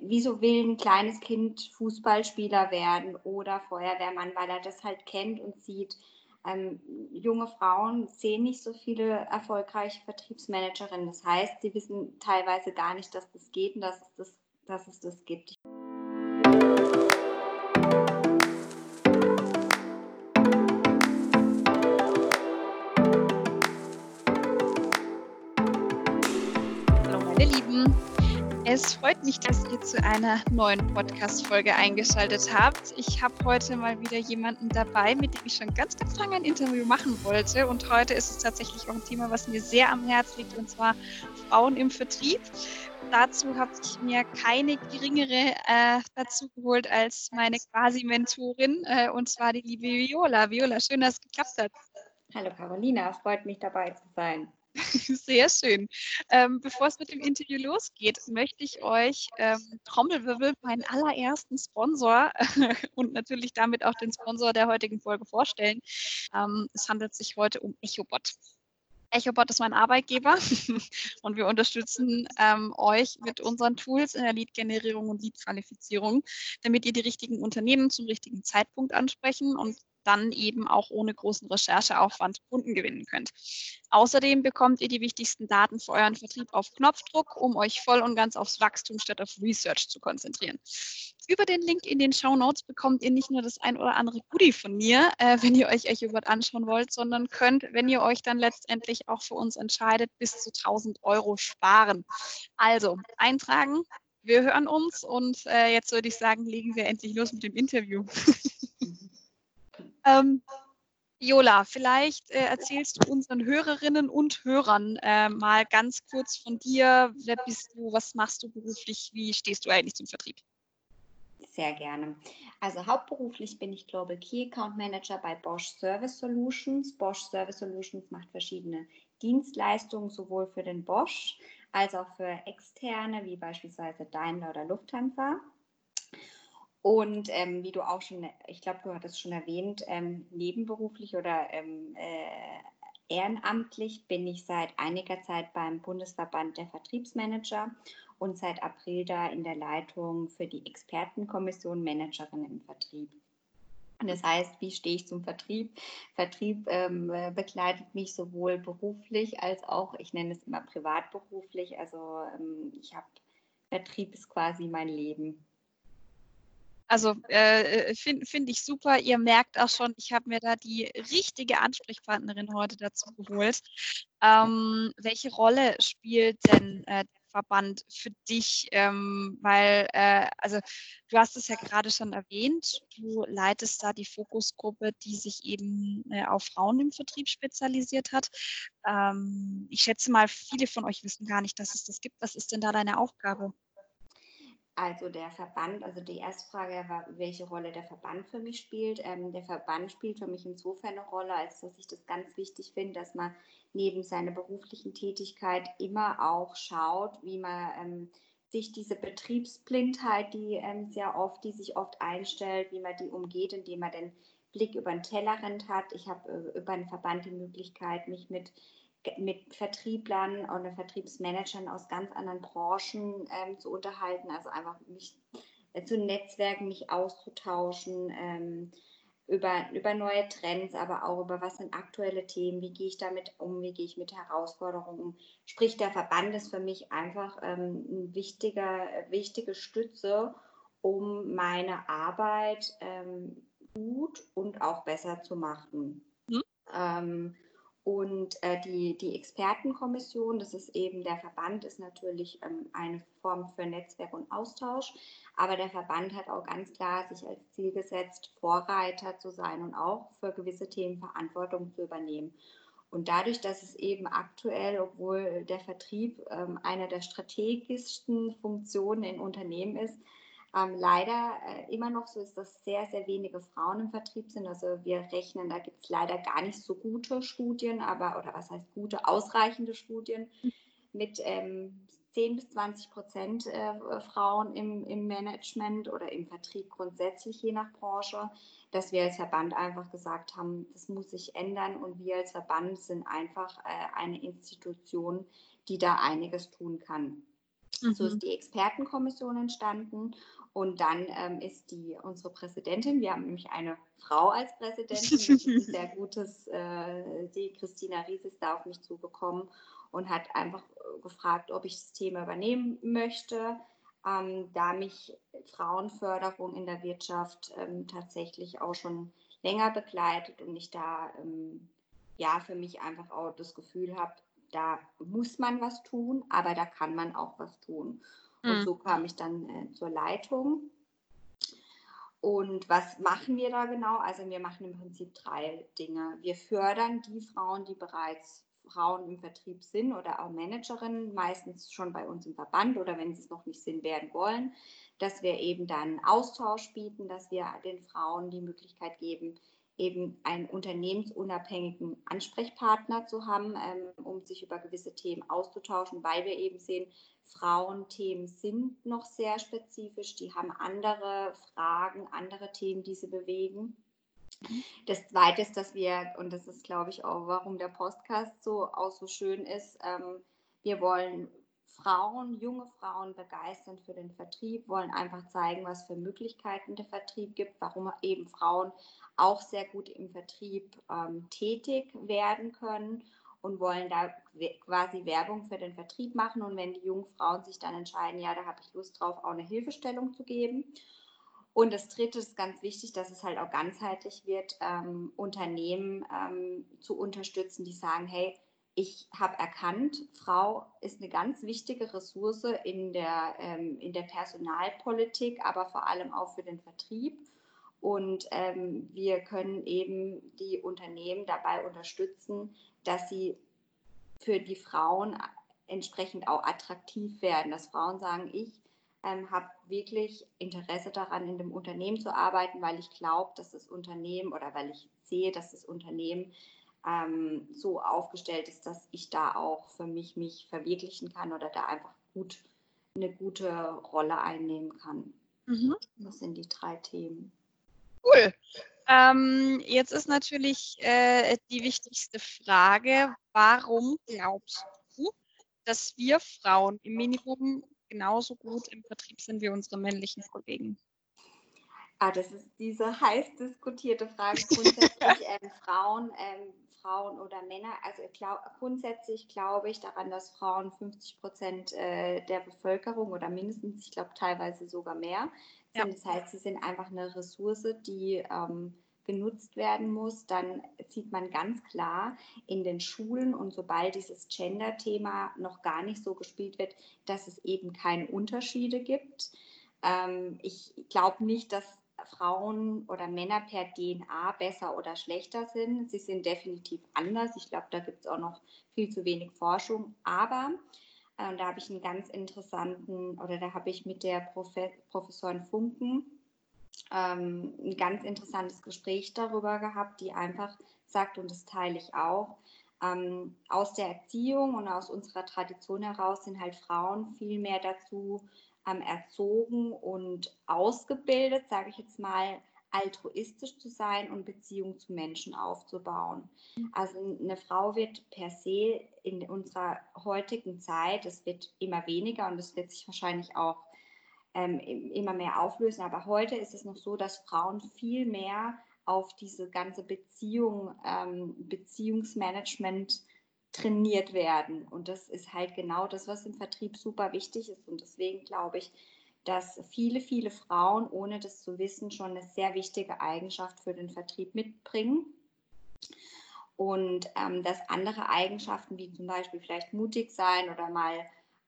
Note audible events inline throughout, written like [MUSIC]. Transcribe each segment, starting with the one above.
wieso will ein kleines Kind Fußballspieler werden oder Feuerwehrmann, weil er das halt kennt und sieht. Ähm, junge Frauen sehen nicht so viele erfolgreiche Vertriebsmanagerinnen. Das heißt, sie wissen teilweise gar nicht, dass das geht und dass es das, dass es das gibt. Es freut mich, dass ihr zu einer neuen Podcast-Folge eingeschaltet habt. Ich habe heute mal wieder jemanden dabei, mit dem ich schon ganz, ganz lange ein Interview machen wollte. Und heute ist es tatsächlich auch ein Thema, was mir sehr am Herzen liegt, und zwar Frauen im Vertrieb. Dazu habe ich mir keine geringere äh, dazu geholt als meine quasi Mentorin, äh, und zwar die liebe Viola. Viola, schön, dass es geklappt hat. Hallo Carolina, freut mich dabei zu sein. [LAUGHS] Sehr schön. Ähm, bevor es mit dem Interview losgeht, möchte ich euch ähm, Trommelwirbel meinen allerersten Sponsor [LAUGHS] und natürlich damit auch den Sponsor der heutigen Folge vorstellen. Ähm, es handelt sich heute um EchoBot. EchoBot ist mein Arbeitgeber [LAUGHS] und wir unterstützen ähm, euch mit unseren Tools in der Lead-Generierung und Lead-Qualifizierung, damit ihr die richtigen Unternehmen zum richtigen Zeitpunkt ansprechen und dann eben auch ohne großen Rechercheaufwand Kunden gewinnen könnt. Außerdem bekommt ihr die wichtigsten Daten für euren Vertrieb auf Knopfdruck, um euch voll und ganz aufs Wachstum statt auf Research zu konzentrieren. Über den Link in den Show Notes bekommt ihr nicht nur das ein oder andere Goodie von mir, äh, wenn ihr euch EchoBot anschauen wollt, sondern könnt, wenn ihr euch dann letztendlich auch für uns entscheidet, bis zu 1000 Euro sparen. Also eintragen, wir hören uns und äh, jetzt würde ich sagen, legen wir endlich los mit dem Interview. [LAUGHS] Ähm, Viola, vielleicht äh, erzählst du unseren Hörerinnen und Hörern äh, mal ganz kurz von dir. Wer bist du? Was machst du beruflich? Wie stehst du eigentlich zum Vertrieb? Sehr gerne. Also hauptberuflich bin ich Global Key Account Manager bei Bosch Service Solutions. Bosch Service Solutions macht verschiedene Dienstleistungen sowohl für den Bosch als auch für externe, wie beispielsweise Daimler oder Lufthansa. Und ähm, wie du auch schon, ich glaube, du hattest schon erwähnt, ähm, nebenberuflich oder ähm, äh, ehrenamtlich bin ich seit einiger Zeit beim Bundesverband der Vertriebsmanager und seit April da in der Leitung für die Expertenkommission Managerin im Vertrieb. Das heißt, wie stehe ich zum Vertrieb? Vertrieb ähm, begleitet mich sowohl beruflich als auch, ich nenne es immer privatberuflich. Also ähm, ich habe Vertrieb ist quasi mein Leben. Also äh, äh finde find ich super. Ihr merkt auch schon, ich habe mir da die richtige Ansprechpartnerin heute dazu geholt. Ähm, welche Rolle spielt denn äh, der Verband für dich? Ähm, weil, äh, also du hast es ja gerade schon erwähnt, du leitest da die Fokusgruppe, die sich eben äh, auf Frauen im Vertrieb spezialisiert hat. Ähm, ich schätze mal, viele von euch wissen gar nicht, dass es das gibt. Was ist denn da deine Aufgabe? Also der Verband, also die erste Frage war, welche Rolle der Verband für mich spielt. Ähm, der Verband spielt für mich insofern eine Rolle, als dass ich das ganz wichtig finde, dass man neben seiner beruflichen Tätigkeit immer auch schaut, wie man ähm, sich diese Betriebsblindheit, die ähm, sehr oft, die sich oft einstellt, wie man die umgeht, indem man den Blick über den Tellerrand hat. Ich habe äh, über den Verband die Möglichkeit, mich mit mit Vertrieblern oder Vertriebsmanagern aus ganz anderen Branchen ähm, zu unterhalten, also einfach mich äh, zu Netzwerken, mich auszutauschen ähm, über, über neue Trends, aber auch über was sind aktuelle Themen, wie gehe ich damit um, wie gehe ich mit Herausforderungen um. Sprich, der Verband ist für mich einfach ähm, eine wichtiger, wichtige Stütze, um meine Arbeit ähm, gut und auch besser zu machen. Mhm. Und äh, die, die Expertenkommission, das ist eben der Verband, ist natürlich ähm, eine Form für Netzwerk und Austausch. Aber der Verband hat auch ganz klar sich als Ziel gesetzt, Vorreiter zu sein und auch für gewisse Themen Verantwortung zu übernehmen. Und dadurch, dass es eben aktuell, obwohl der Vertrieb ähm, einer der strategischsten Funktionen in Unternehmen ist, ähm, leider äh, immer noch so ist, dass sehr, sehr wenige Frauen im Vertrieb sind. Also wir rechnen, da gibt es leider gar nicht so gute Studien, aber, oder was heißt gute, ausreichende Studien mit ähm, 10 bis 20 Prozent äh, Frauen im, im Management oder im Vertrieb grundsätzlich, je nach Branche, dass wir als Verband einfach gesagt haben, das muss sich ändern und wir als Verband sind einfach äh, eine Institution, die da einiges tun kann. Mhm. So ist die Expertenkommission entstanden. Und dann ähm, ist die unsere Präsidentin, wir haben nämlich eine Frau als Präsidentin, sehr [LAUGHS] gutes, äh, die Christina Ries ist da auf mich zugekommen und hat einfach gefragt, ob ich das Thema übernehmen möchte, ähm, da mich Frauenförderung in der Wirtschaft ähm, tatsächlich auch schon länger begleitet und ich da ähm, ja für mich einfach auch das Gefühl habe, da muss man was tun, aber da kann man auch was tun. Und mhm. so kam ich dann äh, zur Leitung. Und was machen wir da genau? Also wir machen im Prinzip drei Dinge. Wir fördern die Frauen, die bereits Frauen im Vertrieb sind oder auch Managerinnen, meistens schon bei uns im Verband oder wenn sie es noch nicht sind, werden wollen, dass wir eben dann Austausch bieten, dass wir den Frauen die Möglichkeit geben, eben einen unternehmensunabhängigen Ansprechpartner zu haben, ähm, um sich über gewisse Themen auszutauschen, weil wir eben sehen, Frauenthemen sind noch sehr spezifisch, die haben andere Fragen, andere Themen, die sie bewegen. Das Zweite ist, dass wir, und das ist, glaube ich, auch, warum der Podcast so auch so schön ist, ähm, wir wollen Frauen, junge Frauen begeistern für den Vertrieb, wollen einfach zeigen, was für Möglichkeiten der Vertrieb gibt, warum eben Frauen auch sehr gut im Vertrieb ähm, tätig werden können und wollen da quasi Werbung für den Vertrieb machen. Und wenn die jungen Frauen sich dann entscheiden, ja, da habe ich Lust drauf, auch eine Hilfestellung zu geben. Und das Dritte ist ganz wichtig, dass es halt auch ganzheitlich wird, ähm, Unternehmen ähm, zu unterstützen, die sagen, hey, ich habe erkannt, Frau ist eine ganz wichtige Ressource in der, ähm, in der Personalpolitik, aber vor allem auch für den Vertrieb. Und ähm, wir können eben die Unternehmen dabei unterstützen, dass sie für die Frauen entsprechend auch attraktiv werden, dass Frauen sagen, ich ähm, habe wirklich Interesse daran, in dem Unternehmen zu arbeiten, weil ich glaube, dass das Unternehmen oder weil ich sehe, dass das Unternehmen ähm, so aufgestellt ist, dass ich da auch für mich mich verwirklichen kann oder da einfach gut eine gute Rolle einnehmen kann. Mhm. Das sind die drei Themen. Cool. Ähm, jetzt ist natürlich äh, die wichtigste Frage, warum glaubst du, dass wir Frauen im Minimum genauso gut im Vertrieb sind wie unsere männlichen Kollegen? Ah, das ist diese [LAUGHS] heiß diskutierte Frage. Grundsätzlich [LAUGHS] ähm, Frauen, ähm, Frauen oder Männer. Also glaub, grundsätzlich glaube ich daran, dass Frauen 50 Prozent äh, der Bevölkerung oder mindestens, ich glaube teilweise sogar mehr sind. Ja. Das heißt, sie sind einfach eine Ressource, die ähm, genutzt werden muss. Dann sieht man ganz klar in den Schulen und sobald dieses Gender-Thema noch gar nicht so gespielt wird, dass es eben keine Unterschiede gibt. Ähm, ich glaube nicht, dass Frauen oder Männer per DNA besser oder schlechter sind. Sie sind definitiv anders. Ich glaube, da gibt es auch noch viel zu wenig Forschung. Aber äh, da habe ich einen ganz interessanten, oder da habe ich mit der Profe Professorin Funken ähm, ein ganz interessantes Gespräch darüber gehabt, die einfach sagt, und das teile ich auch, ähm, aus der Erziehung und aus unserer Tradition heraus sind halt Frauen viel mehr dazu ähm, erzogen und ausgebildet, sage ich jetzt mal, altruistisch zu sein und Beziehungen zu Menschen aufzubauen. Mhm. Also eine Frau wird per se in unserer heutigen Zeit, es wird immer weniger und es wird sich wahrscheinlich auch ähm, immer mehr auflösen, aber heute ist es noch so, dass Frauen viel mehr auf diese ganze Beziehung, ähm, Beziehungsmanagement trainiert werden. Und das ist halt genau das, was im Vertrieb super wichtig ist. Und deswegen glaube ich, dass viele, viele Frauen, ohne das zu wissen, schon eine sehr wichtige Eigenschaft für den Vertrieb mitbringen. Und ähm, dass andere Eigenschaften, wie zum Beispiel vielleicht mutig sein oder mal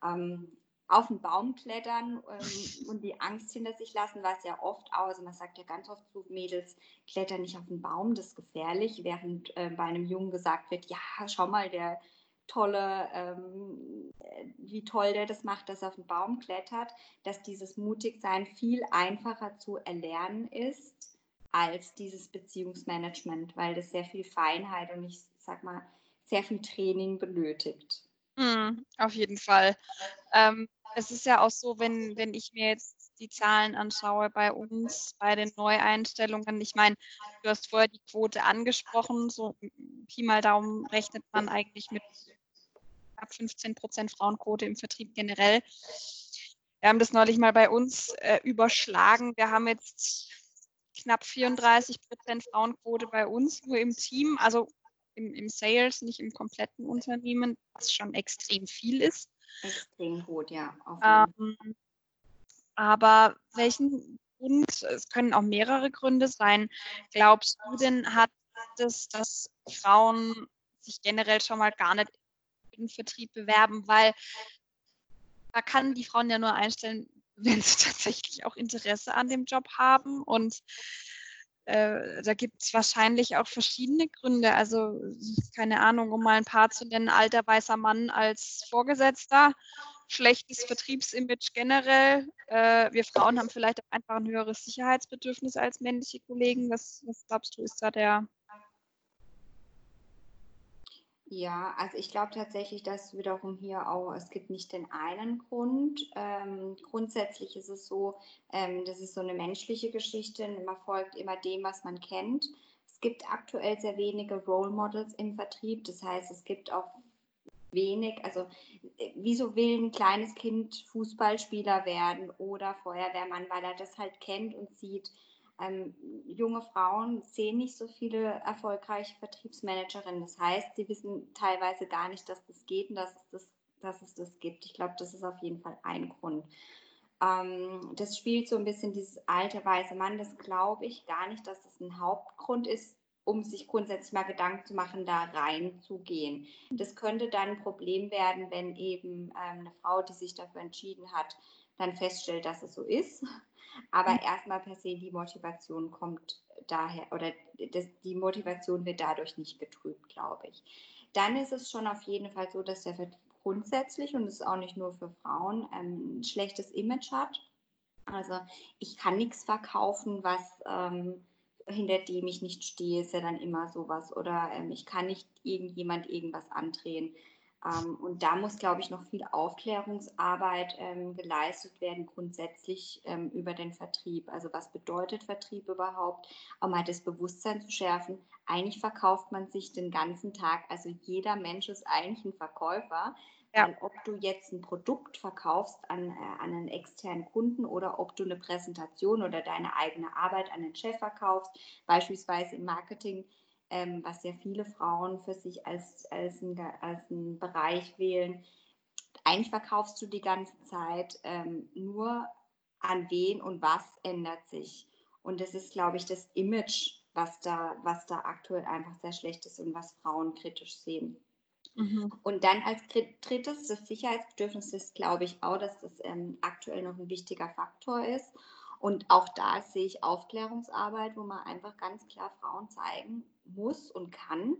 ähm, auf den Baum klettern ähm, [LAUGHS] und die Angst hinter sich lassen, was ja oft auch, also man sagt ja ganz oft zu Mädels, kletter nicht auf den Baum, das ist gefährlich, während äh, bei einem Jungen gesagt wird, ja, schau mal, der tolle, ähm, wie toll der das macht, dass er auf den Baum klettert, dass dieses Mutigsein viel einfacher zu erlernen ist als dieses Beziehungsmanagement, weil das sehr viel Feinheit und ich sag mal, sehr viel Training benötigt. Mhm, auf jeden Fall. Ähm, es ist ja auch so, wenn, wenn ich mir jetzt die Zahlen anschaue bei uns, bei den Neueinstellungen. Ich meine, du hast vorher die Quote angesprochen, so Pi mal Daumen rechnet man eigentlich mit ab 15 Prozent Frauenquote im Vertrieb generell. Wir haben das neulich mal bei uns äh, überschlagen. Wir haben jetzt knapp 34 Prozent Frauenquote bei uns nur im Team, also im, im Sales, nicht im kompletten Unternehmen, was schon extrem viel ist. Extrem gut, ja. Ähm, aber welchen Grund, es können auch mehrere Gründe sein, glaubst du denn, hat es, dass Frauen sich generell schon mal gar nicht im Vertrieb bewerben, weil da kann die Frauen ja nur einstellen, [LAUGHS] wenn sie tatsächlich auch Interesse an dem Job haben. Und äh, da gibt es wahrscheinlich auch verschiedene Gründe. Also keine Ahnung, um mal ein paar zu nennen, alter weißer Mann als Vorgesetzter, schlechtes Vertriebsimage generell. Äh, wir Frauen haben vielleicht einfach ein höheres Sicherheitsbedürfnis als männliche Kollegen. Was, was glaubst du, ist da der ja, also ich glaube tatsächlich, dass wiederum hier auch, es gibt nicht den einen Grund. Ähm, grundsätzlich ist es so, ähm, das ist so eine menschliche Geschichte, man folgt immer dem, was man kennt. Es gibt aktuell sehr wenige Role Models im Vertrieb, das heißt, es gibt auch wenig, also äh, wieso will ein kleines Kind Fußballspieler werden oder Feuerwehrmann, weil er das halt kennt und sieht, ähm, junge Frauen sehen nicht so viele erfolgreiche Vertriebsmanagerinnen. Das heißt, sie wissen teilweise gar nicht, dass das geht und dass es das, dass es das gibt. Ich glaube, das ist auf jeden Fall ein Grund. Ähm, das spielt so ein bisschen dieses alte weiße Mann. Das glaube ich gar nicht, dass das ein Hauptgrund ist, um sich grundsätzlich mal Gedanken zu machen, da reinzugehen. Das könnte dann ein Problem werden, wenn eben ähm, eine Frau, die sich dafür entschieden hat, dann feststellt, dass es so ist aber mhm. erstmal per se die Motivation kommt daher oder das, die Motivation wird dadurch nicht getrübt, glaube ich. Dann ist es schon auf jeden Fall so, dass der Vertrieb grundsätzlich und es ist auch nicht nur für Frauen ähm, ein schlechtes Image hat. Also ich kann nichts verkaufen, was ähm, hinter dem ich nicht stehe, ist ja dann immer sowas. Oder ähm, ich kann nicht irgendjemand irgendwas andrehen. Ähm, und da muss, glaube ich, noch viel Aufklärungsarbeit ähm, geleistet werden, grundsätzlich ähm, über den Vertrieb. Also was bedeutet Vertrieb überhaupt? Auch mal das Bewusstsein zu schärfen. Eigentlich verkauft man sich den ganzen Tag. Also jeder Mensch ist eigentlich ein Verkäufer. Ja. Weil ob du jetzt ein Produkt verkaufst an, äh, an einen externen Kunden oder ob du eine Präsentation oder deine eigene Arbeit an den Chef verkaufst, beispielsweise im Marketing, ähm, was ja viele Frauen für sich als, als, ein, als einen Bereich wählen. Eigentlich verkaufst du die ganze Zeit ähm, nur an wen und was ändert sich. Und das ist, glaube ich, das Image, was da, was da aktuell einfach sehr schlecht ist und was Frauen kritisch sehen. Mhm. Und dann als drittes, das Sicherheitsbedürfnis ist, glaube ich, auch, dass das ähm, aktuell noch ein wichtiger Faktor ist. Und auch da sehe ich Aufklärungsarbeit, wo man einfach ganz klar Frauen zeigen muss und kann.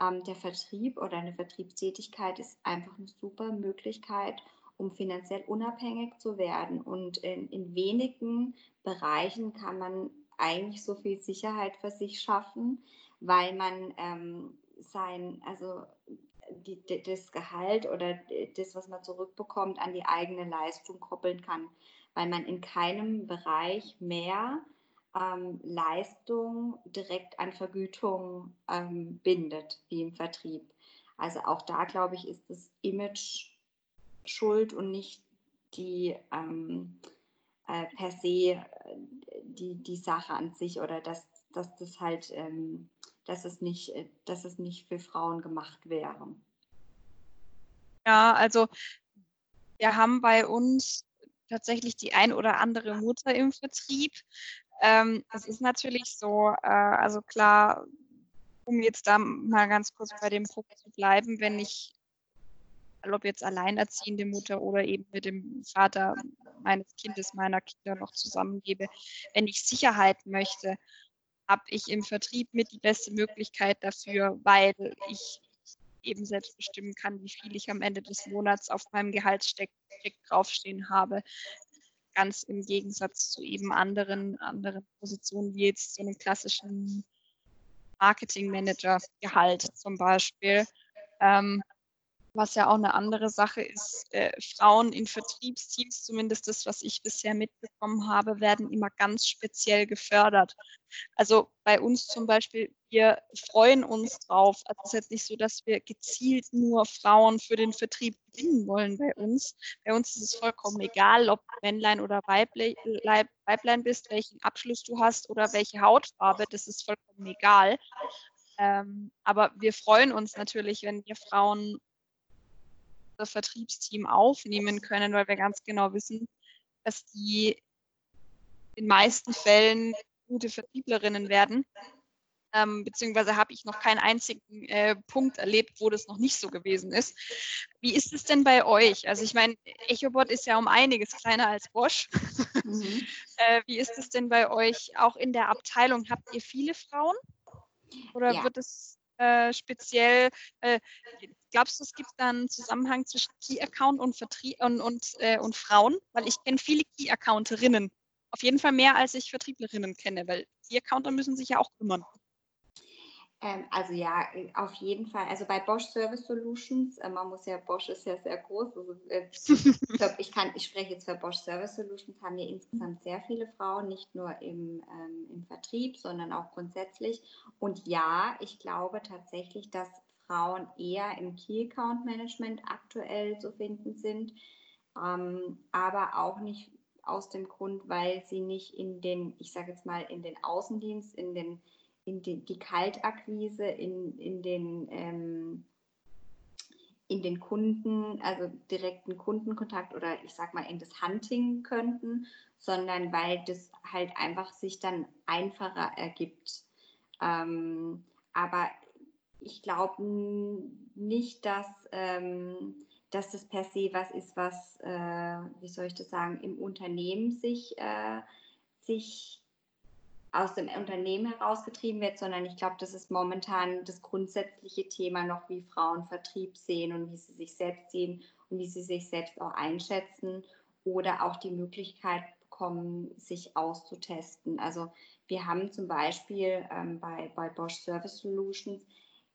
Ähm, der Vertrieb oder eine Vertriebstätigkeit ist einfach eine super Möglichkeit, um finanziell unabhängig zu werden. Und in, in wenigen Bereichen kann man eigentlich so viel Sicherheit für sich schaffen, weil man ähm, sein, also die, das Gehalt oder das, was man zurückbekommt, an die eigene Leistung koppeln kann weil man in keinem Bereich mehr ähm, Leistung direkt an Vergütung ähm, bindet, wie im Vertrieb. Also auch da, glaube ich, ist das Image schuld und nicht die ähm, äh, per se äh, die, die Sache an sich oder dass, dass das halt, ähm, dass es nicht, äh, dass es nicht für Frauen gemacht wäre. Ja, also wir haben bei uns tatsächlich die ein oder andere Mutter im Vertrieb. Ähm, es ist natürlich so, äh, also klar, um jetzt da mal ganz kurz bei dem Punkt zu bleiben, wenn ich, ob jetzt alleinerziehende Mutter oder eben mit dem Vater meines Kindes, meiner Kinder noch zusammengebe, wenn ich Sicherheit möchte, habe ich im Vertrieb mit die beste Möglichkeit dafür, weil ich eben selbst bestimmen kann, wie viel ich am Ende des Monats auf meinem Gehaltscheck draufstehen habe. Ganz im Gegensatz zu eben anderen, anderen Positionen, wie jetzt so einem klassischen Marketing-Manager-Gehalt zum Beispiel. Ähm, was ja auch eine andere Sache ist, äh, Frauen in Vertriebsteams, zumindest das, was ich bisher mitbekommen habe, werden immer ganz speziell gefördert. Also bei uns zum Beispiel, wir freuen uns drauf. Also es ist jetzt nicht so, dass wir gezielt nur Frauen für den Vertrieb gewinnen wollen bei uns. Bei uns ist es vollkommen egal, ob Männlein oder Weiblein bist, welchen Abschluss du hast oder welche Hautfarbe, das ist vollkommen egal. Ähm, aber wir freuen uns natürlich, wenn wir Frauen das Vertriebsteam aufnehmen können, weil wir ganz genau wissen, dass die in den meisten Fällen gute Vertrieblerinnen werden ähm, beziehungsweise habe ich noch keinen einzigen äh, Punkt erlebt, wo das noch nicht so gewesen ist. Wie ist es denn bei euch? Also ich meine, EchoBot ist ja um einiges kleiner als Bosch. Mhm. [LAUGHS] äh, wie ist es denn bei euch auch in der Abteilung? Habt ihr viele Frauen? Oder ja. wird es äh, speziell, äh, glaubst du, es gibt da einen Zusammenhang zwischen Key-Account und, und, und, äh, und Frauen? Weil ich kenne viele Key-Accounterinnen. Auf jeden Fall mehr, als ich Vertrieblerinnen kenne, weil Key-Accounter müssen sich ja auch kümmern. Ähm, also ja, äh, auf jeden Fall. Also bei Bosch Service Solutions, äh, man muss ja, Bosch ist ja sehr groß. Also, äh, ich glaube, [LAUGHS] ich kann, ich spreche jetzt für Bosch Service Solutions, haben wir insgesamt sehr viele Frauen, nicht nur im, ähm, im Vertrieb, sondern auch grundsätzlich. Und ja, ich glaube tatsächlich, dass Frauen eher im Key Account Management aktuell zu finden sind, ähm, aber auch nicht aus dem Grund, weil sie nicht in den, ich sage jetzt mal, in den Außendienst, in den in die, die Kaltakquise, in, in, den, ähm, in den Kunden, also direkten Kundenkontakt oder ich sag mal in das Hunting könnten, sondern weil das halt einfach sich dann einfacher ergibt. Ähm, aber ich glaube nicht, dass, ähm, dass das per se was ist, was, äh, wie soll ich das sagen, im Unternehmen sich, äh, sich aus dem Unternehmen herausgetrieben wird, sondern ich glaube, das ist momentan das grundsätzliche Thema noch, wie Frauen Vertrieb sehen und wie sie sich selbst sehen und wie sie sich selbst auch einschätzen oder auch die Möglichkeit bekommen, sich auszutesten. Also wir haben zum Beispiel ähm, bei, bei Bosch Service Solutions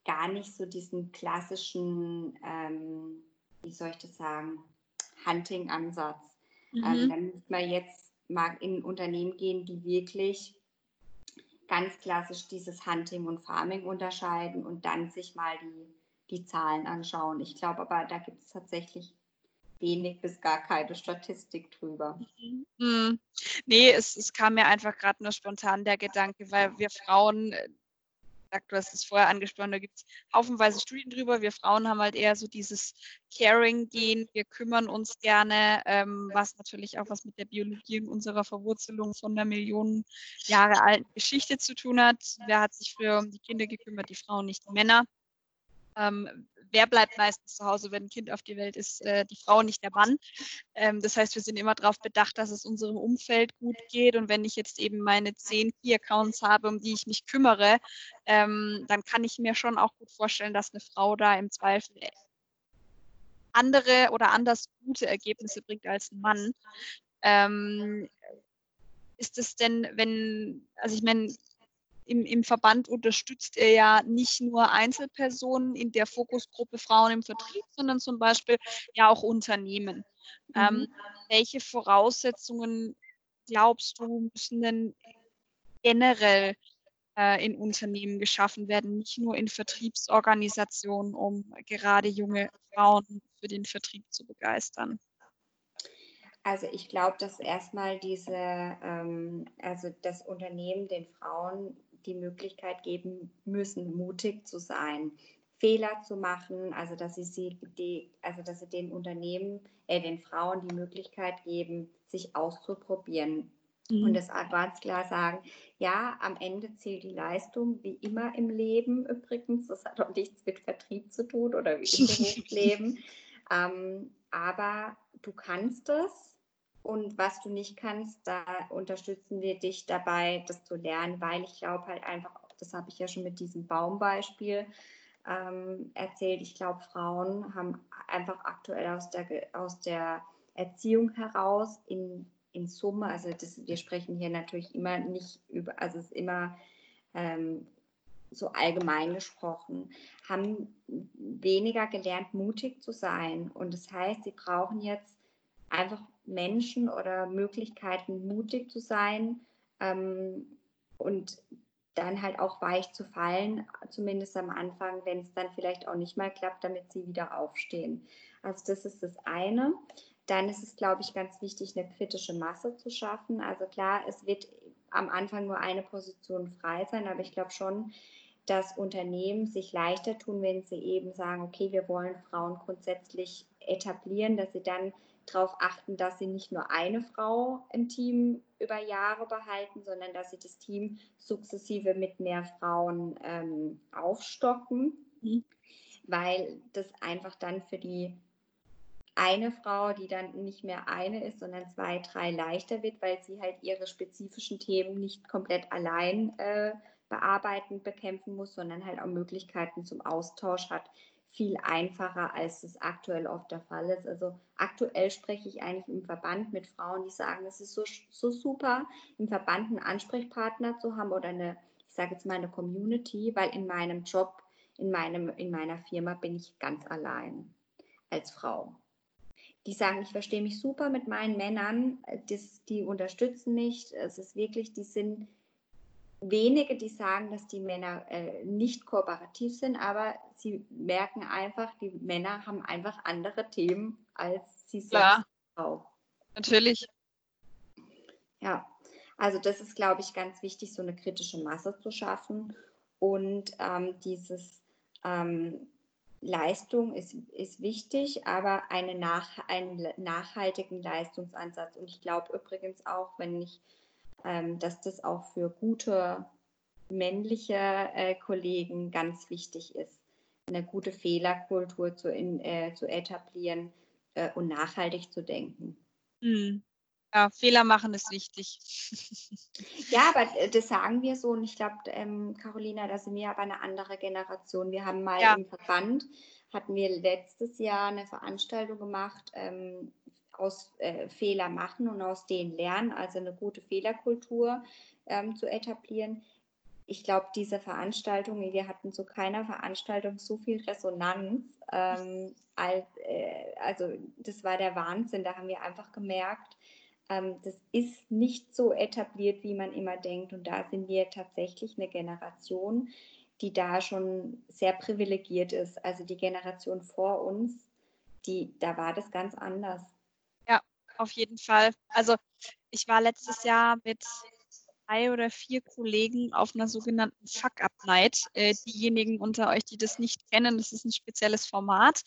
gar nicht so diesen klassischen, ähm, wie soll ich das sagen, Hunting-Ansatz. Mhm. Ähm, dann müsste man jetzt mal in Unternehmen gehen, die wirklich ganz klassisch dieses Hunting und Farming unterscheiden und dann sich mal die, die Zahlen anschauen. Ich glaube aber, da gibt es tatsächlich wenig bis gar keine Statistik drüber. Mhm. Nee, es, es kam mir einfach gerade nur spontan der Gedanke, weil wir Frauen äh, gesagt, du hast es vorher angesprochen, da gibt es haufenweise Studien drüber. Wir Frauen haben halt eher so dieses Caring-Gehen, wir kümmern uns gerne, ähm, was natürlich auch was mit der Biologie und unserer Verwurzelung von einer Millionen Jahre alten Geschichte zu tun hat. Wer hat sich früher um die Kinder gekümmert? Die Frauen, nicht die Männer. Ähm, wer bleibt meistens zu Hause, wenn ein Kind auf die Welt ist? Äh, die Frau, nicht der Mann. Ähm, das heißt, wir sind immer darauf bedacht, dass es unserem Umfeld gut geht. Und wenn ich jetzt eben meine zehn Key-Accounts habe, um die ich mich kümmere, ähm, dann kann ich mir schon auch gut vorstellen, dass eine Frau da im Zweifel andere oder anders gute Ergebnisse bringt als ein Mann. Ähm, ist es denn, wenn, also ich meine, im, im Verband unterstützt er ja nicht nur Einzelpersonen in der Fokusgruppe Frauen im Vertrieb, sondern zum Beispiel ja auch Unternehmen. Ähm, mhm. Ähm, welche Voraussetzungen glaubst du, müssen denn generell äh, in Unternehmen geschaffen werden, nicht nur in Vertriebsorganisationen, um gerade junge Frauen für den Vertrieb zu begeistern? Also ich glaube, dass erstmal diese, ähm, also das Unternehmen den Frauen die Möglichkeit geben müssen, mutig zu sein, Fehler zu machen, also dass sie, sie die, also dass sie den Unternehmen, äh, den Frauen die Möglichkeit geben, sich auszuprobieren. Mhm. Und das ganz klar sagen, ja, am Ende zählt die Leistung, wie immer im Leben übrigens. Das hat auch nichts mit Vertrieb zu tun oder wie im [LAUGHS] Berufsleben. ähm, aber du kannst es und was du nicht kannst, da unterstützen wir dich dabei, das zu lernen, weil ich glaube halt einfach, das habe ich ja schon mit diesem Baumbeispiel ähm, erzählt, ich glaube, Frauen haben einfach aktuell aus der, aus der Erziehung heraus in, in Summe, also das, wir sprechen hier natürlich immer nicht über, also es ist immer ähm, so allgemein gesprochen, haben weniger gelernt, mutig zu sein. Und das heißt, sie brauchen jetzt einfach Menschen oder Möglichkeiten, mutig zu sein ähm, und dann halt auch weich zu fallen, zumindest am Anfang, wenn es dann vielleicht auch nicht mal klappt, damit sie wieder aufstehen. Also das ist das eine. Dann ist es, glaube ich, ganz wichtig, eine kritische Masse zu schaffen. Also klar, es wird am Anfang nur eine Position frei sein, aber ich glaube schon, dass Unternehmen sich leichter tun, wenn sie eben sagen, okay, wir wollen Frauen grundsätzlich etablieren, dass sie dann darauf achten, dass sie nicht nur eine Frau im Team über Jahre behalten, sondern dass sie das Team sukzessive mit mehr Frauen ähm, aufstocken, mhm. weil das einfach dann für die eine Frau, die dann nicht mehr eine ist, sondern zwei, drei leichter wird, weil sie halt ihre spezifischen Themen nicht komplett allein äh, bearbeiten, bekämpfen muss, sondern halt auch Möglichkeiten zum Austausch hat. Viel einfacher, als das aktuell oft der Fall ist. Also aktuell spreche ich eigentlich im Verband mit Frauen, die sagen, es ist so, so super, im Verband einen Ansprechpartner zu haben oder eine, ich sage jetzt mal eine Community, weil in meinem Job, in, meinem, in meiner Firma bin ich ganz allein als Frau die sagen, ich verstehe mich super mit meinen Männern, äh, das, die unterstützen mich. Es ist wirklich, die sind wenige, die sagen, dass die Männer äh, nicht kooperativ sind, aber sie merken einfach, die Männer haben einfach andere Themen als sie selbst auch. Natürlich. Ja, also das ist, glaube ich, ganz wichtig, so eine kritische Masse zu schaffen und ähm, dieses ähm, Leistung ist, ist wichtig, aber eine nach, einen nachhaltigen Leistungsansatz. Und ich glaube übrigens auch, wenn ich, ähm, dass das auch für gute männliche äh, Kollegen ganz wichtig ist, eine gute Fehlerkultur zu, in, äh, zu etablieren äh, und nachhaltig zu denken. Mhm. Ja, Fehler machen ist wichtig. [LAUGHS] Ja, aber äh, das sagen wir so und ich glaube, ähm, Carolina, da sind wir aber eine andere Generation. Wir haben mal ja. im Verband, hatten wir letztes Jahr eine Veranstaltung gemacht, ähm, aus äh, Fehler machen und aus denen lernen, also eine gute Fehlerkultur ähm, zu etablieren. Ich glaube, diese Veranstaltung, wir hatten zu keiner Veranstaltung so viel Resonanz. Ähm, als, äh, also das war der Wahnsinn. Da haben wir einfach gemerkt, ähm, das ist nicht so etabliert, wie man immer denkt. Und da sind wir tatsächlich eine Generation, die da schon sehr privilegiert ist. Also die Generation vor uns, die, da war das ganz anders. Auf jeden Fall. Also ich war letztes Jahr mit drei oder vier Kollegen auf einer sogenannten Fuck-Up-Night. Äh, diejenigen unter euch, die das nicht kennen, das ist ein spezielles Format.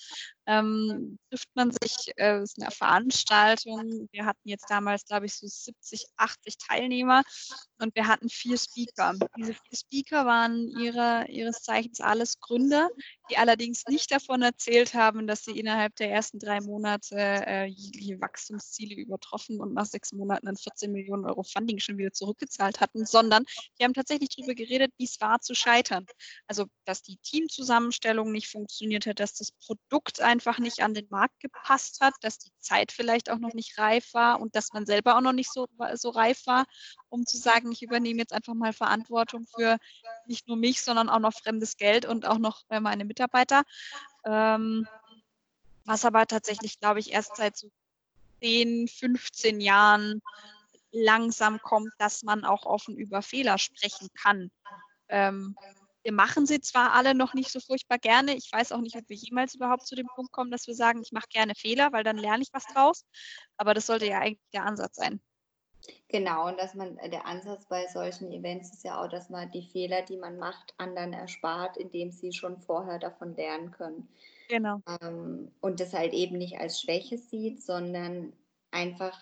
Ähm, trifft man sich, äh, ist eine Veranstaltung. Wir hatten jetzt damals, glaube ich, so 70, 80 Teilnehmer und wir hatten vier Speaker. Diese vier Speaker waren ihre, ihres Zeichens alles Gründer, die allerdings nicht davon erzählt haben, dass sie innerhalb der ersten drei Monate äh, jegliche Wachstumsziele übertroffen und nach sechs Monaten ein 14 Millionen Euro Funding schon wieder zurückgezahlt hatten, sondern die haben tatsächlich darüber geredet, wie es war zu scheitern. Also, dass die Teamzusammenstellung nicht funktioniert hat, dass das Produkt einfach nicht an den Markt gepasst hat, dass die Zeit vielleicht auch noch nicht reif war und dass man selber auch noch nicht so, so reif war, um zu sagen, ich übernehme jetzt einfach mal Verantwortung für nicht nur mich, sondern auch noch fremdes Geld und auch noch äh, meine Mitarbeiter. Ähm, was aber tatsächlich, glaube ich, erst seit so 10, 15 Jahren langsam kommt, dass man auch offen über Fehler sprechen kann. Ähm, wir machen sie zwar alle noch nicht so furchtbar gerne. Ich weiß auch nicht, ob wir jemals überhaupt zu dem Punkt kommen, dass wir sagen, ich mache gerne Fehler, weil dann lerne ich was draus. Aber das sollte ja eigentlich der Ansatz sein. Genau, und dass man, äh, der Ansatz bei solchen Events ist ja auch, dass man die Fehler, die man macht, anderen erspart, indem sie schon vorher davon lernen können. Genau. Ähm, und das halt eben nicht als Schwäche sieht, sondern einfach,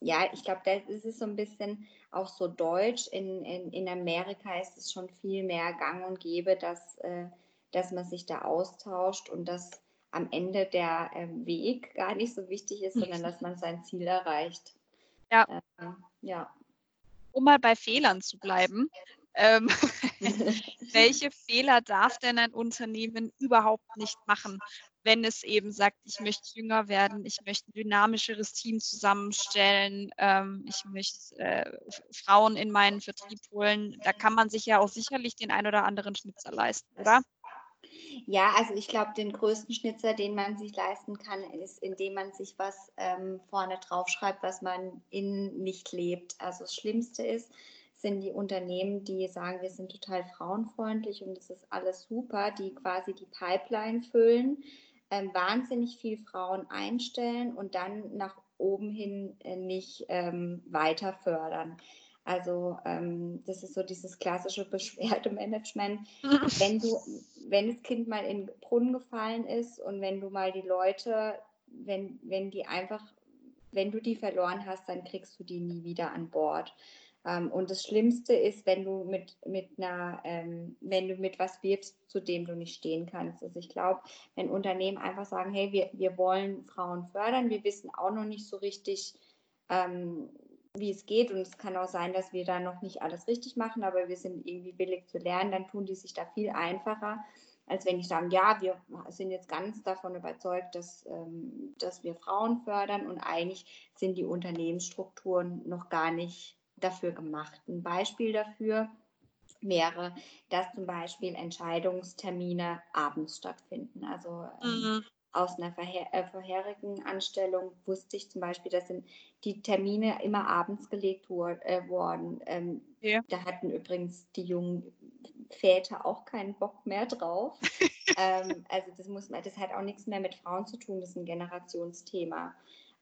ja, ich glaube, das ist so ein bisschen auch so deutsch. In, in, in Amerika ist es schon viel mehr gang und gäbe, dass, äh, dass man sich da austauscht und dass am Ende der äh, Weg gar nicht so wichtig ist, sondern dass man sein Ziel erreicht. Ja. Ähm, ja. Um mal bei Fehlern zu bleiben. Ähm, [LAUGHS] welche Fehler darf denn ein Unternehmen überhaupt nicht machen, wenn es eben sagt, ich möchte jünger werden, ich möchte ein dynamischeres Team zusammenstellen, ähm, ich möchte äh, Frauen in meinen Vertrieb holen? Da kann man sich ja auch sicherlich den ein oder anderen Schnitzer leisten, oder? Ja, also ich glaube, den größten Schnitzer, den man sich leisten kann, ist, indem man sich was ähm, vorne draufschreibt, was man innen nicht lebt. Also das Schlimmste ist, sind die Unternehmen, die sagen, wir sind total frauenfreundlich und es ist alles super, die quasi die Pipeline füllen, ähm, wahnsinnig viel Frauen einstellen und dann nach oben hin äh, nicht ähm, weiter fördern. Also ähm, das ist so dieses klassische Beschwerdemanagement. [LAUGHS] wenn du, wenn das Kind mal in den Brunnen gefallen ist und wenn du mal die Leute, wenn, wenn die einfach, wenn du die verloren hast, dann kriegst du die nie wieder an Bord. Ähm, und das Schlimmste ist, wenn du mit, mit einer, ähm, wenn du mit was wirbst, zu dem du nicht stehen kannst. Also ich glaube, wenn Unternehmen einfach sagen, hey, wir, wir wollen Frauen fördern, wir wissen auch noch nicht so richtig, ähm, wie es geht. Und es kann auch sein, dass wir da noch nicht alles richtig machen, aber wir sind irgendwie willig zu lernen, dann tun die sich da viel einfacher, als wenn die sagen, ja, wir sind jetzt ganz davon überzeugt, dass, ähm, dass wir Frauen fördern und eigentlich sind die Unternehmensstrukturen noch gar nicht dafür gemacht. Ein Beispiel dafür wäre, dass zum Beispiel Entscheidungstermine abends stattfinden. Also ähm, mhm. Aus einer äh, vorherigen Anstellung wusste ich zum Beispiel, dass die Termine immer abends gelegt wor äh, wurden. Ähm, ja. Da hatten übrigens die jungen Väter auch keinen Bock mehr drauf. [LAUGHS] ähm, also das muss man, das hat auch nichts mehr mit Frauen zu tun, das ist ein Generationsthema.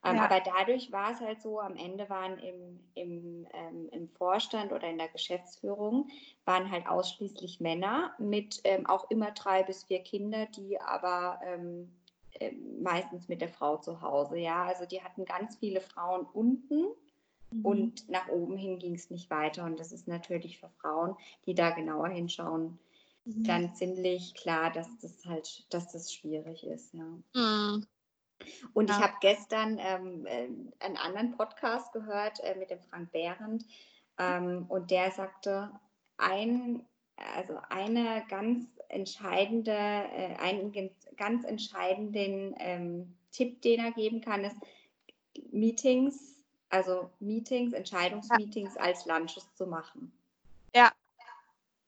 Ähm, ja. Aber dadurch war es halt so, am Ende waren im, im, ähm, im Vorstand oder in der Geschäftsführung waren halt ausschließlich Männer mit ähm, auch immer drei bis vier Kinder, die aber ähm, äh, meistens mit der Frau zu Hause, ja. Also die hatten ganz viele Frauen unten mhm. und nach oben hin ging es nicht weiter. Und das ist natürlich für Frauen, die da genauer hinschauen, mhm. dann ziemlich klar, dass das halt, dass das schwierig ist, ja. Mhm. Und ja. ich habe gestern ähm, äh, einen anderen Podcast gehört äh, mit dem Frank Behrendt ähm, und der sagte, ein, also eine ganz entscheidende, äh, einen ganz entscheidenden ähm, Tipp, den er geben kann, ist Meetings, also Meetings, Entscheidungsmeetings ja. als Lunches zu machen. Ja.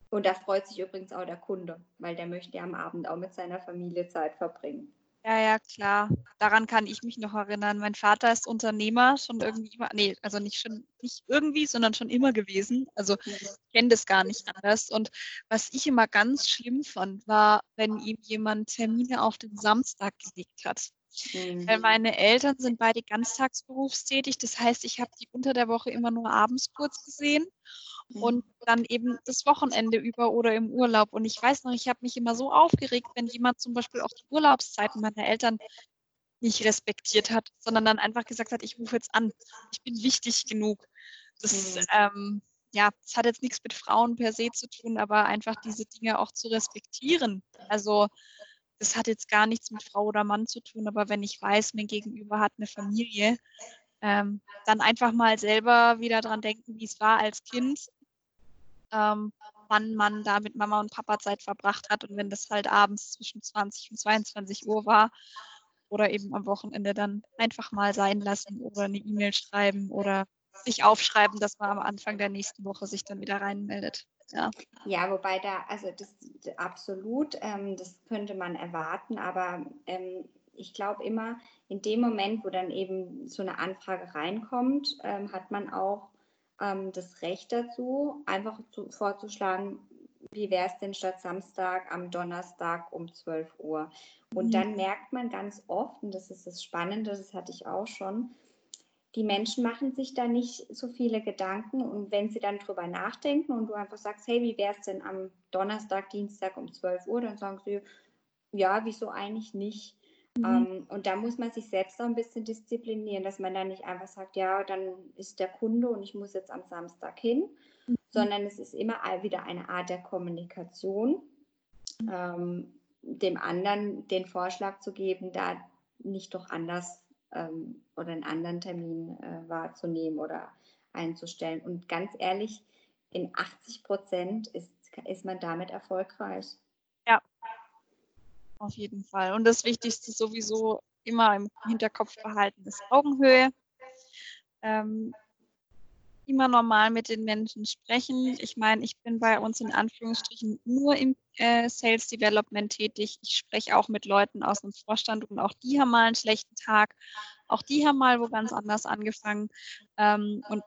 Und da freut sich übrigens auch der Kunde, weil der möchte ja am Abend auch mit seiner Familie Zeit verbringen. Ja, ja, klar. Daran kann ich mich noch erinnern. Mein Vater ist Unternehmer schon irgendwie immer, nee, also nicht schon, nicht irgendwie, sondern schon immer gewesen. Also ich kenne das gar nicht anders. Und was ich immer ganz schlimm fand, war, wenn ihm jemand Termine auf den Samstag gelegt hat. Mhm. Weil meine Eltern sind beide ganztagsberufstätig. Das heißt, ich habe die unter der Woche immer nur abends kurz gesehen und dann eben das Wochenende über oder im Urlaub. Und ich weiß noch, ich habe mich immer so aufgeregt, wenn jemand zum Beispiel auch die Urlaubszeiten meiner Eltern nicht respektiert hat, sondern dann einfach gesagt hat, ich rufe jetzt an, ich bin wichtig genug. Das, mhm. ähm, ja, das hat jetzt nichts mit Frauen per se zu tun, aber einfach diese Dinge auch zu respektieren. Also das hat jetzt gar nichts mit Frau oder Mann zu tun, aber wenn ich weiß, mein Gegenüber hat eine Familie, ähm, dann einfach mal selber wieder dran denken, wie es war als Kind, ähm, wann man da mit Mama und Papa Zeit verbracht hat und wenn das halt abends zwischen 20 und 22 Uhr war oder eben am Wochenende dann einfach mal sein lassen oder eine E-Mail schreiben oder sich aufschreiben, dass man am Anfang der nächsten Woche sich dann wieder reinmeldet. Ja, ja wobei da, also das absolut, ähm, das könnte man erwarten, aber ähm, ich glaube immer, in dem Moment, wo dann eben so eine Anfrage reinkommt, ähm, hat man auch ähm, das Recht dazu, einfach zu, vorzuschlagen, wie wäre es denn statt Samstag am Donnerstag um 12 Uhr. Und mhm. dann merkt man ganz oft, und das ist das Spannende, das hatte ich auch schon, die Menschen machen sich da nicht so viele Gedanken und wenn sie dann drüber nachdenken und du einfach sagst, hey, wie wäre es denn am Donnerstag, Dienstag um 12 Uhr, dann sagen sie, ja, wieso eigentlich nicht? Mhm. Ähm, und da muss man sich selbst auch ein bisschen disziplinieren, dass man dann nicht einfach sagt, ja, dann ist der Kunde und ich muss jetzt am Samstag hin, mhm. sondern es ist immer wieder eine Art der Kommunikation, mhm. ähm, dem anderen den Vorschlag zu geben, da nicht doch anders ähm, oder einen anderen Termin äh, wahrzunehmen oder einzustellen. Und ganz ehrlich, in 80 Prozent ist, ist man damit erfolgreich. Ja, auf jeden Fall. Und das Wichtigste sowieso immer im Hinterkopf behalten ist Augenhöhe. Ähm, immer normal mit den Menschen sprechen. Ich meine, ich bin bei uns in Anführungsstrichen nur im äh, Sales Development tätig. Ich spreche auch mit Leuten aus dem Vorstand und auch die haben mal einen schlechten Tag. Auch die haben mal wo ganz anders angefangen. Ähm, und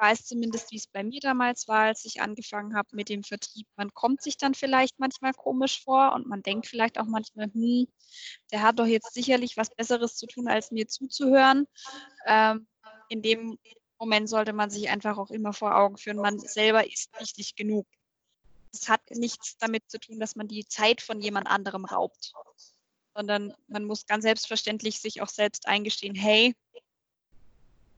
weiß zumindest, wie es bei mir damals war, als ich angefangen habe mit dem Vertrieb. Man kommt sich dann vielleicht manchmal komisch vor und man denkt vielleicht auch manchmal, hm, der hat doch jetzt sicherlich was Besseres zu tun, als mir zuzuhören. Ähm, in dem Moment sollte man sich einfach auch immer vor Augen führen, man selber ist wichtig genug. Es hat nichts damit zu tun, dass man die Zeit von jemand anderem raubt, sondern man muss ganz selbstverständlich sich auch selbst eingestehen, hey,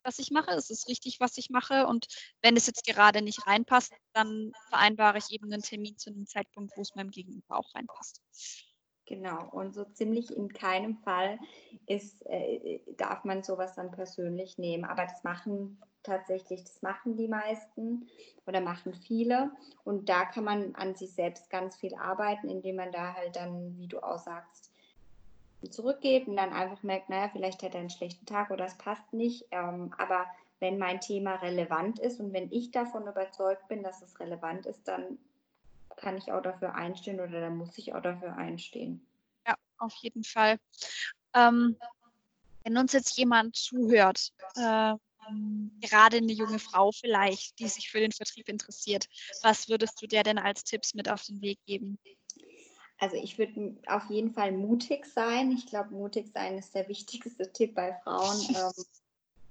was ich mache, es ist richtig, was ich mache und wenn es jetzt gerade nicht reinpasst, dann vereinbare ich eben einen Termin zu einem Zeitpunkt, wo es meinem Gegenüber auch reinpasst. Genau, und so ziemlich in keinem Fall ist, äh, darf man sowas dann persönlich nehmen. Aber das machen tatsächlich, das machen die meisten oder machen viele. Und da kann man an sich selbst ganz viel arbeiten, indem man da halt dann, wie du auch sagst, zurückgeht und dann einfach merkt, naja, vielleicht hat er einen schlechten Tag oder es passt nicht. Ähm, aber wenn mein Thema relevant ist und wenn ich davon überzeugt bin, dass es relevant ist, dann kann ich auch dafür einstehen oder dann muss ich auch dafür einstehen. Ja, auf jeden Fall. Ähm, wenn uns jetzt jemand zuhört, äh, gerade eine junge Frau vielleicht, die sich für den Vertrieb interessiert, was würdest du der denn als Tipps mit auf den Weg geben? Also ich würde auf jeden Fall mutig sein. Ich glaube, mutig sein ist der [LAUGHS] wichtigste Tipp bei Frauen, [LAUGHS] ähm,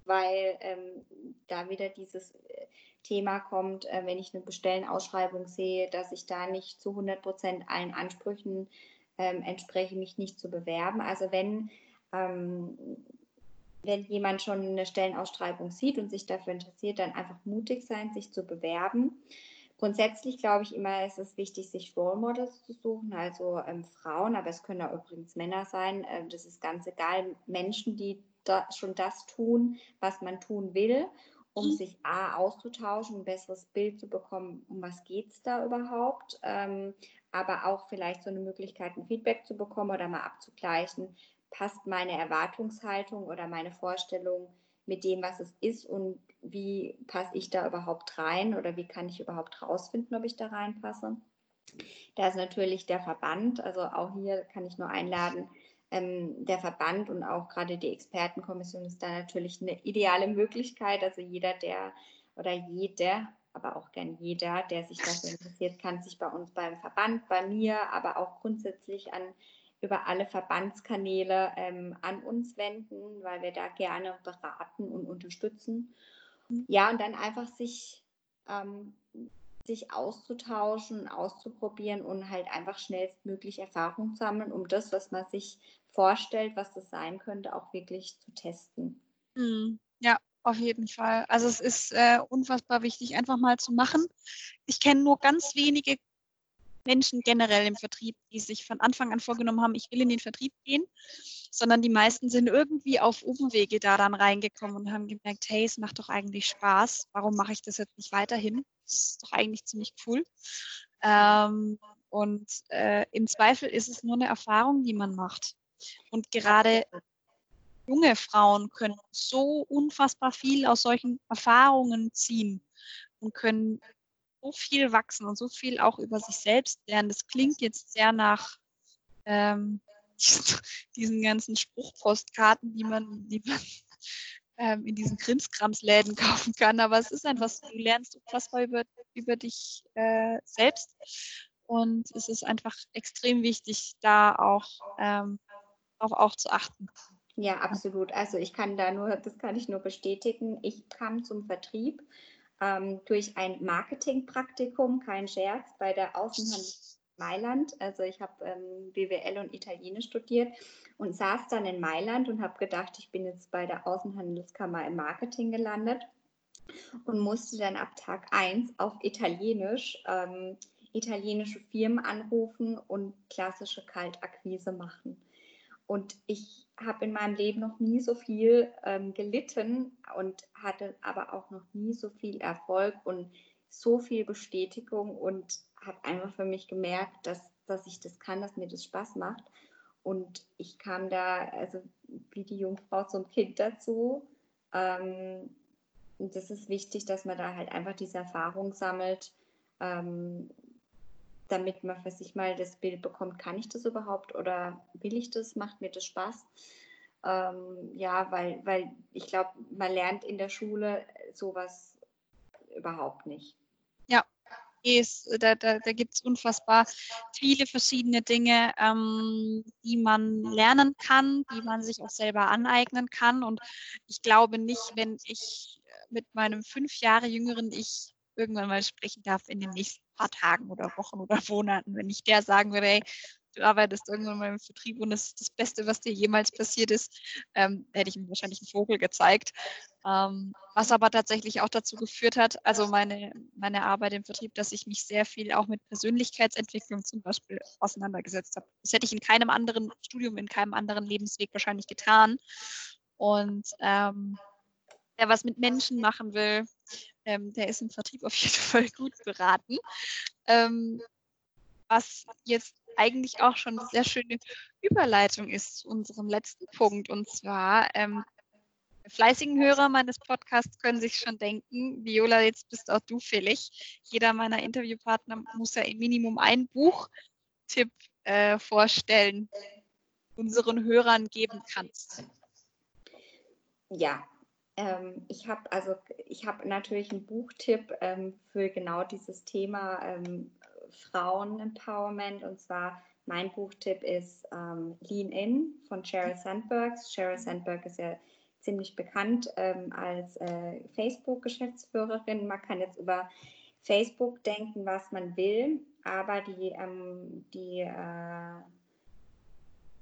weil ähm, da wieder dieses äh, Thema kommt, äh, wenn ich eine Bestellenausschreibung sehe, dass ich da nicht zu 100 Prozent allen Ansprüchen ähm, entspreche, mich nicht zu bewerben. Also wenn, ähm, wenn jemand schon eine Stellenausschreibung sieht und sich dafür interessiert, dann einfach mutig sein, sich zu bewerben. Grundsätzlich glaube ich immer, ist es wichtig, sich Role Models zu suchen, also ähm, Frauen, aber es können auch übrigens Männer sein. Äh, das ist ganz egal. Menschen, die da schon das tun, was man tun will um mhm. sich A auszutauschen, ein besseres Bild zu bekommen, um was geht es da überhaupt, ähm, aber auch vielleicht so eine Möglichkeit, ein Feedback zu bekommen oder mal abzugleichen, passt meine Erwartungshaltung oder meine Vorstellung mit dem, was es ist und wie passe ich da überhaupt rein oder wie kann ich überhaupt rausfinden, ob ich da reinpasse. Da ist natürlich der Verband, also auch hier kann ich nur einladen, ähm, der Verband und auch gerade die Expertenkommission ist da natürlich eine ideale Möglichkeit. Also jeder, der oder jeder, aber auch gern jeder, der sich dafür [LAUGHS] interessiert, kann sich bei uns beim Verband, bei mir, aber auch grundsätzlich an über alle Verbandskanäle ähm, an uns wenden, weil wir da gerne beraten und unterstützen. Ja, und dann einfach sich, ähm, sich auszutauschen, auszuprobieren und halt einfach schnellstmöglich Erfahrung sammeln, um das, was man sich vorstellt, was das sein könnte, auch wirklich zu testen. Mhm. Ja, auf jeden Fall. Also es ist äh, unfassbar wichtig, einfach mal zu machen. Ich kenne nur ganz wenige Menschen generell im Vertrieb, die sich von Anfang an vorgenommen haben, ich will in den Vertrieb gehen, sondern die meisten sind irgendwie auf Umwege da dann reingekommen und haben gemerkt, hey, es macht doch eigentlich Spaß, warum mache ich das jetzt nicht weiterhin? Das ist doch eigentlich ziemlich cool. Ähm, und äh, im Zweifel ist es nur eine Erfahrung, die man macht. Und gerade junge Frauen können so unfassbar viel aus solchen Erfahrungen ziehen und können so viel wachsen und so viel auch über sich selbst lernen. Das klingt jetzt sehr nach ähm, [LAUGHS] diesen ganzen Spruchpostkarten, die man, die man ähm, in diesen Krimskramsläden [LAUGHS] kaufen kann. Aber es ist einfach so, du lernst unfassbar über, über dich äh, selbst. Und es ist einfach extrem wichtig, da auch ähm, darauf auch zu achten. Ja, absolut. Also ich kann da nur, das kann ich nur bestätigen. Ich kam zum Vertrieb ähm, durch ein Marketingpraktikum, kein Scherz, bei der Außenhandel Mailand. Also ich habe ähm, BWL und Italienisch studiert und saß dann in Mailand und habe gedacht, ich bin jetzt bei der Außenhandelskammer im Marketing gelandet und musste dann ab Tag 1 auf Italienisch ähm, italienische Firmen anrufen und klassische Kaltakquise machen. Und ich habe in meinem Leben noch nie so viel ähm, gelitten und hatte aber auch noch nie so viel Erfolg und so viel Bestätigung und habe einfach für mich gemerkt, dass, dass ich das kann, dass mir das Spaß macht. Und ich kam da, also wie die Jungfrau zum Kind dazu. Ähm, und das ist wichtig, dass man da halt einfach diese Erfahrung sammelt, ähm, damit man für sich mal das Bild bekommt, kann ich das überhaupt oder will ich das, macht mir das Spaß? Ähm, ja, weil, weil ich glaube, man lernt in der Schule sowas überhaupt nicht. Ja, ist, da, da, da gibt es unfassbar viele verschiedene Dinge, ähm, die man lernen kann, die man sich auch selber aneignen kann. Und ich glaube nicht, wenn ich mit meinem fünf Jahre jüngeren Ich irgendwann mal sprechen darf in den nächsten paar Tagen oder Wochen oder [LAUGHS] Monaten, wenn ich der sagen würde, hey, du arbeitest irgendwann mal im Vertrieb und das ist das Beste, was dir jemals passiert ist, ähm, hätte ich ihm wahrscheinlich einen Vogel gezeigt. Ähm, was aber tatsächlich auch dazu geführt hat, also meine, meine Arbeit im Vertrieb, dass ich mich sehr viel auch mit Persönlichkeitsentwicklung zum Beispiel auseinandergesetzt habe. Das hätte ich in keinem anderen Studium, in keinem anderen Lebensweg wahrscheinlich getan. Und ähm, wer was mit Menschen machen will, ähm, der ist im Vertrieb auf jeden [LAUGHS] Fall gut beraten. Ähm, was jetzt eigentlich auch schon eine sehr schöne Überleitung ist zu unserem letzten Punkt. Und zwar, ähm, fleißigen Hörer meines Podcasts können sich schon denken, Viola, jetzt bist auch du fällig. Jeder meiner Interviewpartner muss ja im Minimum ein Buchtipp äh, vorstellen, unseren Hörern geben kannst. Ja, ähm, ich habe also ich natürlich einen Buchtipp ähm, für genau dieses Thema ähm, Frauen-Empowerment. Und zwar mein Buchtipp ist ähm, Lean In von Sheryl Sandberg. Sheryl Sandberg ist ja ziemlich bekannt ähm, als äh, Facebook-Geschäftsführerin. Man kann jetzt über Facebook denken, was man will, aber die, ähm, die äh,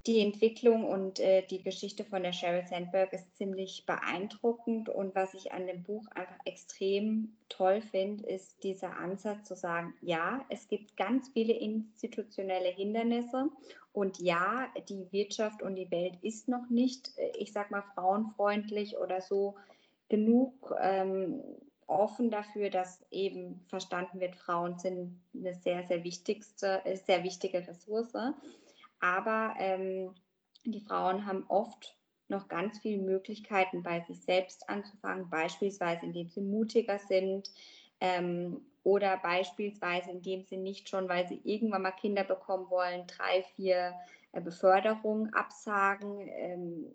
die Entwicklung und äh, die Geschichte von der Sheryl Sandberg ist ziemlich beeindruckend. Und was ich an dem Buch einfach extrem toll finde, ist dieser Ansatz zu sagen, ja, es gibt ganz viele institutionelle Hindernisse und ja, die Wirtschaft und die Welt ist noch nicht, äh, ich sag mal, frauenfreundlich oder so genug ähm, offen dafür, dass eben verstanden wird, Frauen sind eine sehr, sehr wichtigste, äh, sehr wichtige Ressource. Aber ähm, die Frauen haben oft noch ganz viele Möglichkeiten bei sich selbst anzufangen, beispielsweise indem sie mutiger sind ähm, oder beispielsweise indem sie nicht schon, weil sie irgendwann mal Kinder bekommen wollen, drei, vier äh, Beförderungen absagen ähm,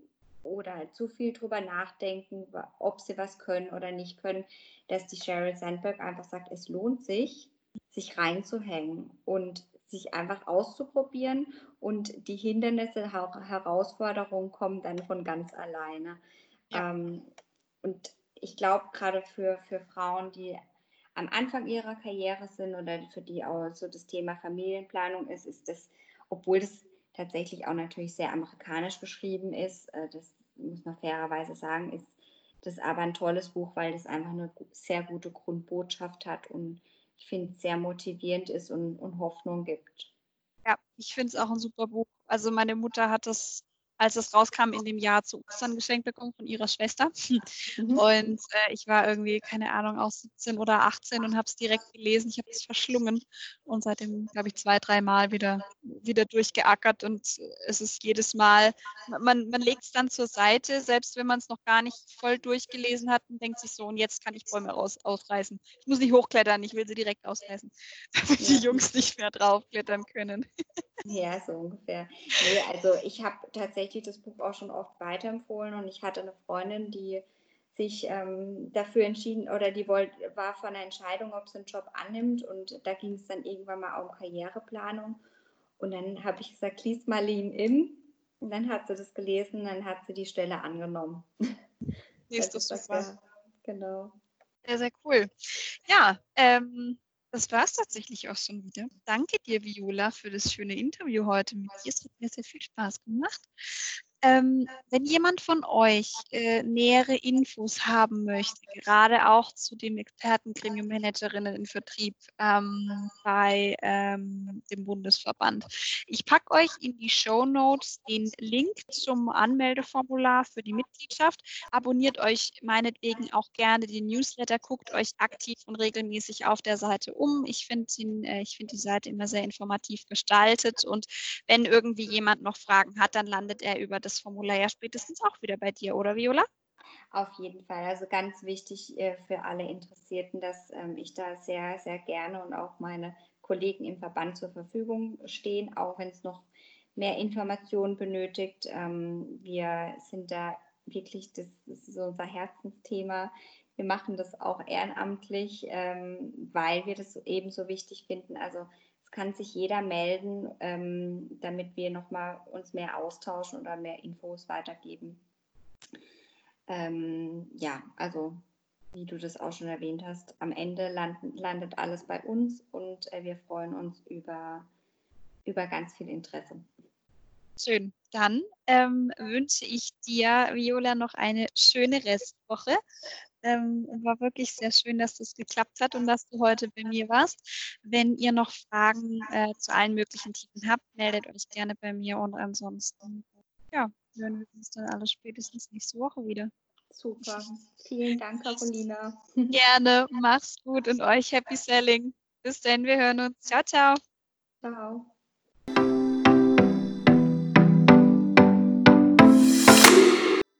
oder zu viel drüber nachdenken, ob sie was können oder nicht können, dass die Sheryl Sandberg einfach sagt, es lohnt sich, sich reinzuhängen. Und sich einfach auszuprobieren und die Hindernisse, Herausforderungen kommen dann von ganz alleine. Ja. Ähm, und ich glaube, gerade für, für Frauen, die am Anfang ihrer Karriere sind oder für die auch so das Thema Familienplanung ist, ist das, obwohl das tatsächlich auch natürlich sehr amerikanisch geschrieben ist, äh, das muss man fairerweise sagen, ist das aber ein tolles Buch, weil das einfach eine sehr gute Grundbotschaft hat und ich finde, sehr motivierend ist und, und Hoffnung gibt. Ja, ich finde es auch ein super Buch. Also meine Mutter hat das als es rauskam, in dem Jahr zu Ostern geschenkt bekommen von ihrer Schwester. Mhm. Und äh, ich war irgendwie, keine Ahnung, auch 17 oder 18 und habe es direkt gelesen. Ich habe es verschlungen und seitdem, glaube ich, zwei, dreimal wieder, wieder durchgeackert. Und es ist jedes Mal, man, man legt es dann zur Seite, selbst wenn man es noch gar nicht voll durchgelesen hat und denkt sich so, und jetzt kann ich Bäume raus, ausreißen. Ich muss nicht hochklettern, ich will sie direkt ausreißen, [LAUGHS] damit ja. die Jungs nicht mehr draufklettern können. Ja, so ungefähr. Nee, also ich habe tatsächlich das Buch auch schon oft weiterempfohlen und ich hatte eine Freundin, die sich ähm, dafür entschieden oder die wollt, war vor einer Entscheidung, ob sie einen Job annimmt und da ging es dann irgendwann mal um Karriereplanung und dann habe ich gesagt, lies mal Lean In und dann hat sie das gelesen und dann hat sie die Stelle angenommen. Nee, ist das super. Genau. Sehr, sehr cool. Ja, ähm, das war es tatsächlich auch schon wieder. Danke dir, Viola, für das schöne Interview heute mit dir. Es hat mir sehr viel Spaß gemacht. Ähm, wenn jemand von euch äh, nähere Infos haben möchte, gerade auch zu dem Expertengremium Managerinnen im Vertrieb ähm, bei ähm, dem Bundesverband, ich packe euch in die Show Notes den Link zum Anmeldeformular für die Mitgliedschaft. Abonniert euch meinetwegen auch gerne den Newsletter, guckt euch aktiv und regelmäßig auf der Seite um. Ich finde äh, find die Seite immer sehr informativ gestaltet und wenn irgendwie jemand noch Fragen hat, dann landet er über das das Formular ja spätestens auch wieder bei dir, oder Viola? Auf jeden Fall. Also ganz wichtig äh, für alle Interessierten, dass ähm, ich da sehr, sehr gerne und auch meine Kollegen im Verband zur Verfügung stehen, auch wenn es noch mehr Informationen benötigt. Ähm, wir sind da wirklich, das ist unser Herzensthema, Wir machen das auch ehrenamtlich, ähm, weil wir das eben so wichtig finden. Also kann sich jeder melden, ähm, damit wir nochmal uns mehr austauschen oder mehr Infos weitergeben. Ähm, ja, also wie du das auch schon erwähnt hast, am Ende landen, landet alles bei uns und äh, wir freuen uns über, über ganz viel Interesse. Schön. Dann ähm, wünsche ich dir, Viola, noch eine schöne Restwoche. Ähm, war wirklich sehr schön, dass das geklappt hat und dass du heute bei mir warst. Wenn ihr noch Fragen äh, zu allen möglichen Themen habt, meldet euch gerne bei mir und ansonsten, ja, hören wir uns dann alles spätestens nächste Woche wieder. Super. Vielen Dank, Carolina. [LAUGHS] Gerne. Mach's gut und euch happy selling. Bis dann, wir hören uns. Ciao, ciao. Ciao.